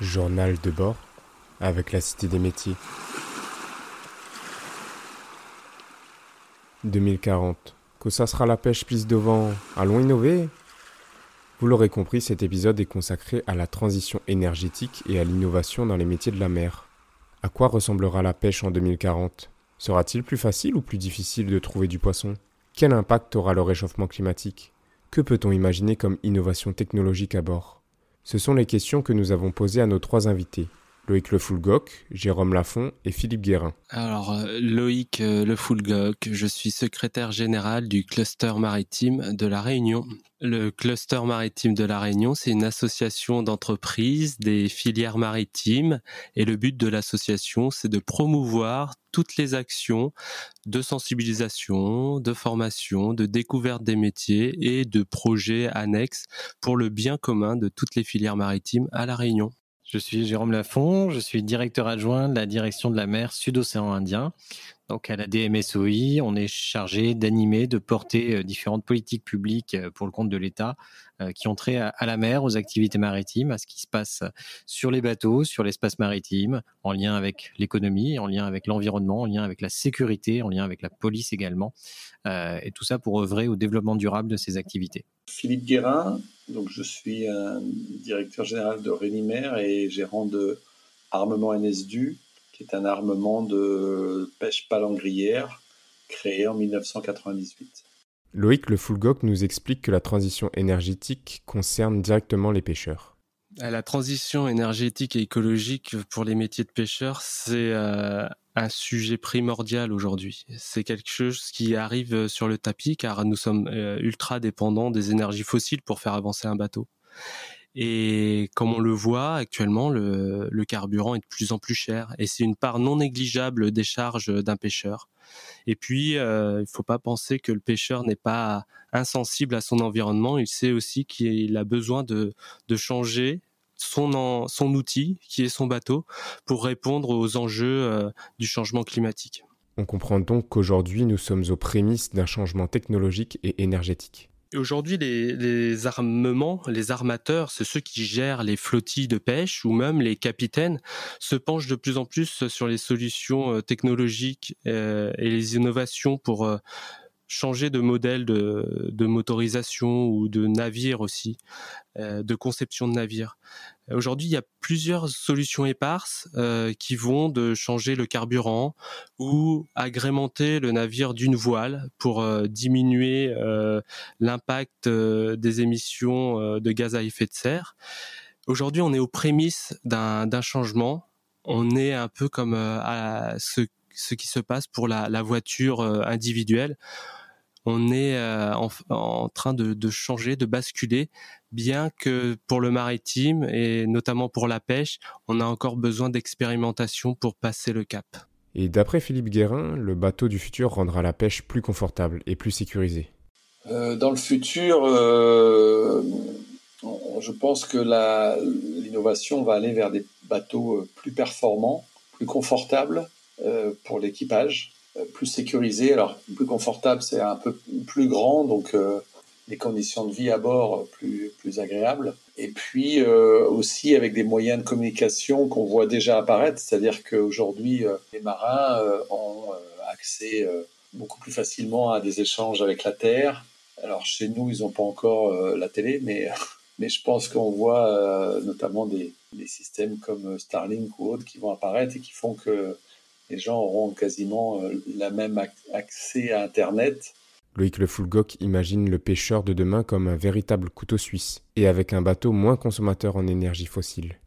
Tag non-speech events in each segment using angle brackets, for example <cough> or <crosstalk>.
Journal de bord avec la Cité des métiers. 2040. Que ça sera la pêche plus devant. Allons innover Vous l'aurez compris, cet épisode est consacré à la transition énergétique et à l'innovation dans les métiers de la mer. À quoi ressemblera la pêche en 2040 Sera-t-il plus facile ou plus difficile de trouver du poisson? Quel impact aura le réchauffement climatique? Que peut-on imaginer comme innovation technologique à bord? Ce sont les questions que nous avons posées à nos trois invités. Loïc Le Foulgoc, Jérôme Lafont et Philippe Guérin. Alors, euh, Loïc euh, Le Foulgoc, je suis secrétaire général du cluster maritime de La Réunion. Le cluster maritime de La Réunion, c'est une association d'entreprises des filières maritimes et le but de l'association, c'est de promouvoir toutes les actions de sensibilisation, de formation, de découverte des métiers et de projets annexes pour le bien commun de toutes les filières maritimes à La Réunion. Je suis Jérôme Lafont, je suis directeur adjoint de la direction de la mer Sud-Océan Indien. Donc à la DMSOI, on est chargé d'animer, de porter euh, différentes politiques publiques euh, pour le compte de l'État euh, qui ont trait à la mer, aux activités maritimes, à ce qui se passe sur les bateaux, sur l'espace maritime, en lien avec l'économie, en lien avec l'environnement, en lien avec la sécurité, en lien avec la police également, et tout ça pour œuvrer au développement durable de ces activités. Philippe Guérin, donc je suis directeur général de Rénimer et gérant de Armement NSDU, qui est un armement de pêche palangrière créé en 1998. Loïc Le Foulgoc nous explique que la transition énergétique concerne directement les pêcheurs. Euh, la transition énergétique et écologique pour les métiers de pêcheurs, c'est euh, un sujet primordial aujourd'hui. C'est quelque chose qui arrive sur le tapis car nous sommes euh, ultra dépendants des énergies fossiles pour faire avancer un bateau. Et comme on le voit actuellement, le, carburant est de plus en plus cher et c'est une part non négligeable des charges d'un pêcheur. Et puis, euh, il ne faut pas penser que le pêcheur n'est pas insensible à son environnement. Il sait aussi qu'il a besoin de, changer son, son outil, qui est son bateau, pour répondre aux enjeux euh, du changement climatique. On comprend donc qu'aujourd'hui, nous sommes aux prémices d'un changement technologique et énergétique. Aujourd'hui, les, armements, les armateurs, c'est ceux qui gèrent les flottilles de pêche ou même les capitaines, se penchent de plus en plus sur les solutions euh, technologiques euh, et les innovations pour euh, changer de modèle de, motorisation ou de navire aussi, de conception de navire. Aujourd'hui, il y a plusieurs solutions éparses euh, qui vont de changer le carburant ou agrémenter le navire d'une voile pour euh, diminuer euh, l'impact des émissions de gaz à effet de serre. Aujourd'hui, on est aux prémices d'un changement. On est un peu comme à ce, ce, qui se passe pour la, la voiture individuelle on est euh, en, train de, changer, de basculer, bien que pour le maritime et notamment pour la pêche, on a encore besoin d'expérimentation pour passer le cap. Et d'après Philippe Guérin, le bateau du futur rendra la pêche plus confortable et plus sécurisée. Euh, dans le futur, euh, je pense que l'innovation va aller vers des bateaux plus performants, plus confortables pour l'équipage, euh, plus sécurisé. Alors, plus confortable, c'est un peu plus grand, donc euh, les conditions de vie à bord plus, plus agréables. Et puis euh, aussi avec des moyens de communication qu'on voit déjà apparaître, c'est-à-dire qu'aujourd'hui, les marins ont accès beaucoup plus facilement à des échanges avec la Terre. Alors chez nous, ils n'ont pas encore la télé, mais, <laughs> mais je pense qu'on voit notamment des, des, systèmes comme Starlink ou autres qui vont apparaître et qui font que les gens auront quasiment euh, la même accès à Internet. Loïc Le Foulgoc imagine le pêcheur de demain comme un véritable couteau suisse et avec un bateau moins consommateur en énergie fossile.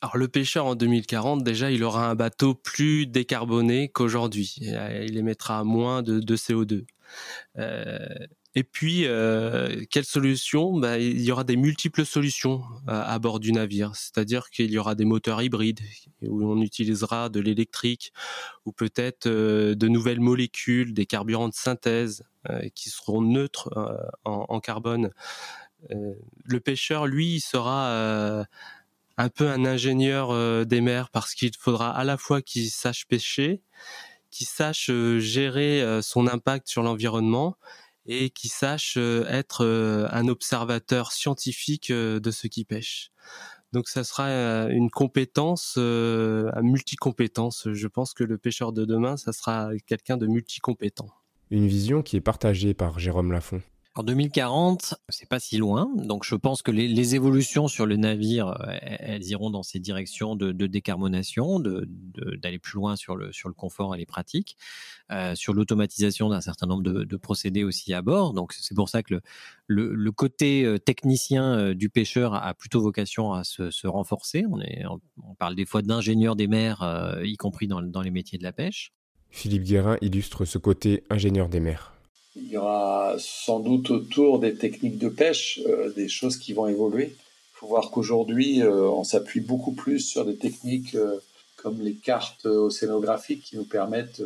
Alors le pêcheur en 2040, déjà, il aura un bateau plus décarboné qu'aujourd'hui. Il émettra moins de, CO2. Euh, et puis, euh, quelle solution? Bah, Il y aura des multiples solutions euh, à, bord du navire. C'est-à-dire qu'il y aura des moteurs hybrides où on utilisera de l'électrique ou peut-être euh, de nouvelles molécules, des carburants de synthèse qui seront neutres en, carbone. le pêcheur, lui, sera un peu un ingénieur des mers parce qu'il faudra à la fois qu'il sache pêcher, qu'il sache gérer son impact sur l'environnement et qui sache euh, être euh, un observateur scientifique euh, de ce qui pêche. Donc ça sera une compétence à multicompétence. Je pense que le pêcheur de demain, ça sera quelqu'un de multicompétent. Une vision qui est partagée par Jérôme Lafont. En 2040, c'est pas si loin, donc je pense que les, évolutions sur le navire, euh, elles iront dans ces directions de, décarbonation, d'aller plus loin sur le, sur le confort et les pratiques, euh, sur l'automatisation d'un certain nombre de, procédés aussi à bord. Donc c'est pour ça que le, côté euh, technicien du pêcheur a plutôt vocation à se, renforcer. On, est, on parle des fois d'ingénieurs des mers, y compris dans, dans les métiers de la pêche. Philippe Guérin illustre ce côté ingénieur des mers. Il y aura sans doute autour des techniques de pêche euh, des choses qui vont évoluer. Il faut voir qu'aujourd'hui, euh, on s'appuie beaucoup plus sur des techniques euh, comme les cartes océanographiques qui nous permettent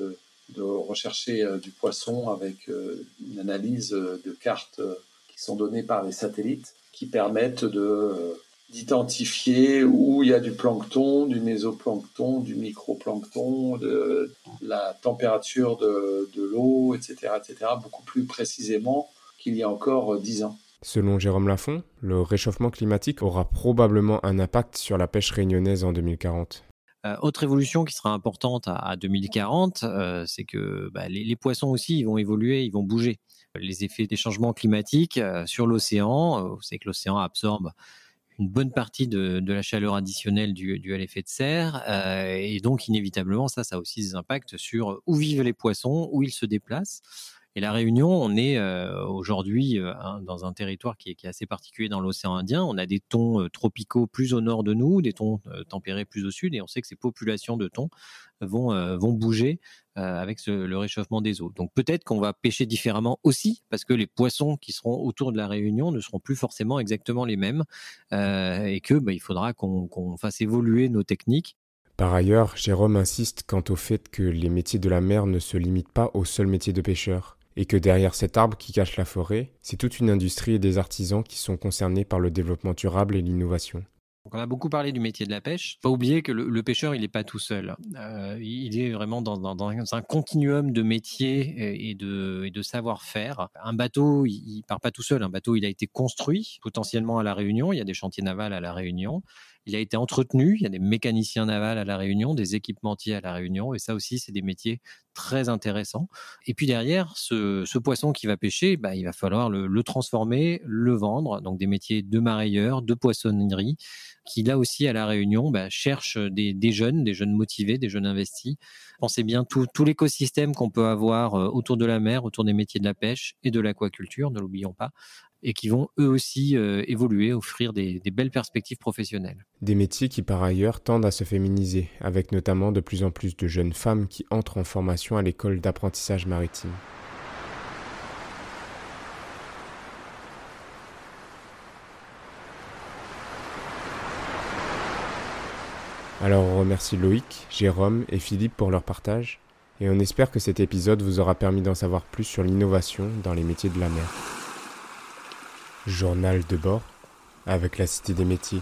de rechercher du poisson avec une analyse de cartes qui sont données par les satellites qui permettent de d'identifier où il y a du plancton, du mésoplancton, du microplancton, de la température de, de l'eau, etc., etc., beaucoup plus précisément qu'il y a encore dix ans. Selon Jérôme Lafont, le réchauffement climatique aura probablement un impact sur la pêche réunionnaise en 2040. Euh, autre évolution qui sera importante à, 2040, euh, c'est que bah, les, poissons aussi ils vont évoluer, ils vont bouger. Les effets des changements climatiques euh, sur l'océan, c'est que l'océan absorbe une bonne partie de, la chaleur additionnelle due, à l'effet de serre. Euh, et donc, inévitablement, ça, ça a aussi des impacts sur où vivent les poissons, où ils se déplacent. Et la Réunion, on est euh, aujourd'hui euh, dans un territoire qui est, assez particulier dans l'océan Indien. On a des thons tropicaux plus au nord de nous, des thons tempérés plus au sud, et on sait que ces populations de thons vont, vont bouger avec le réchauffement des eaux. Donc peut-être qu'on va pêcher différemment aussi, parce que les poissons qui seront autour de la Réunion ne seront plus forcément exactement les mêmes, et que bah, il faudra qu'on fasse évoluer nos techniques par ailleurs, Jérôme insiste quant au fait que les métiers de la mer ne se limitent pas au seul métier de pêcheur et que derrière cet arbre qui cache la forêt, c'est toute une industrie et des artisans qui sont concernés par le développement durable et l'innovation. on a beaucoup parlé du métier de la pêche. Pas oublier que le, pêcheur, il n'est pas tout seul. Euh, il est vraiment dans, un continuum de métiers et de, et de savoir-faire. Un bateau, il, ne part pas tout seul. Un bateau, il a été construit potentiellement à la Réunion. Il y a des chantiers navals à la Réunion. Il a été entretenu. Il y a des mécaniciens navals à la Réunion, des équipementiers à la Réunion, et ça aussi, c'est des métiers très intéressants. Et puis derrière, ce, poisson qui va pêcher, bah, il va falloir le, transformer, le vendre. Donc des métiers de marailleurs, de poissonnerie, qui là aussi à la Réunion bah, cherchent des, jeunes, des jeunes motivés, des jeunes investis. Pensez bien tout, l'écosystème qu'on peut avoir euh, autour de la mer, autour des métiers de la pêche et de l'aquaculture, ne l'oublions pas, et qui vont eux aussi euh, évoluer, offrir des, belles perspectives professionnelles. Des métiers qui par ailleurs tendent à se féminiser, avec notamment de plus en plus de jeunes femmes qui entrent en formation à l'école d'apprentissage maritime. Alors on remercie Loïc, Jérôme et Philippe pour leur partage, et on espère que cet épisode vous aura permis d'en savoir plus sur l'innovation dans les métiers de la mer. Journal de bord avec la Cité des métiers.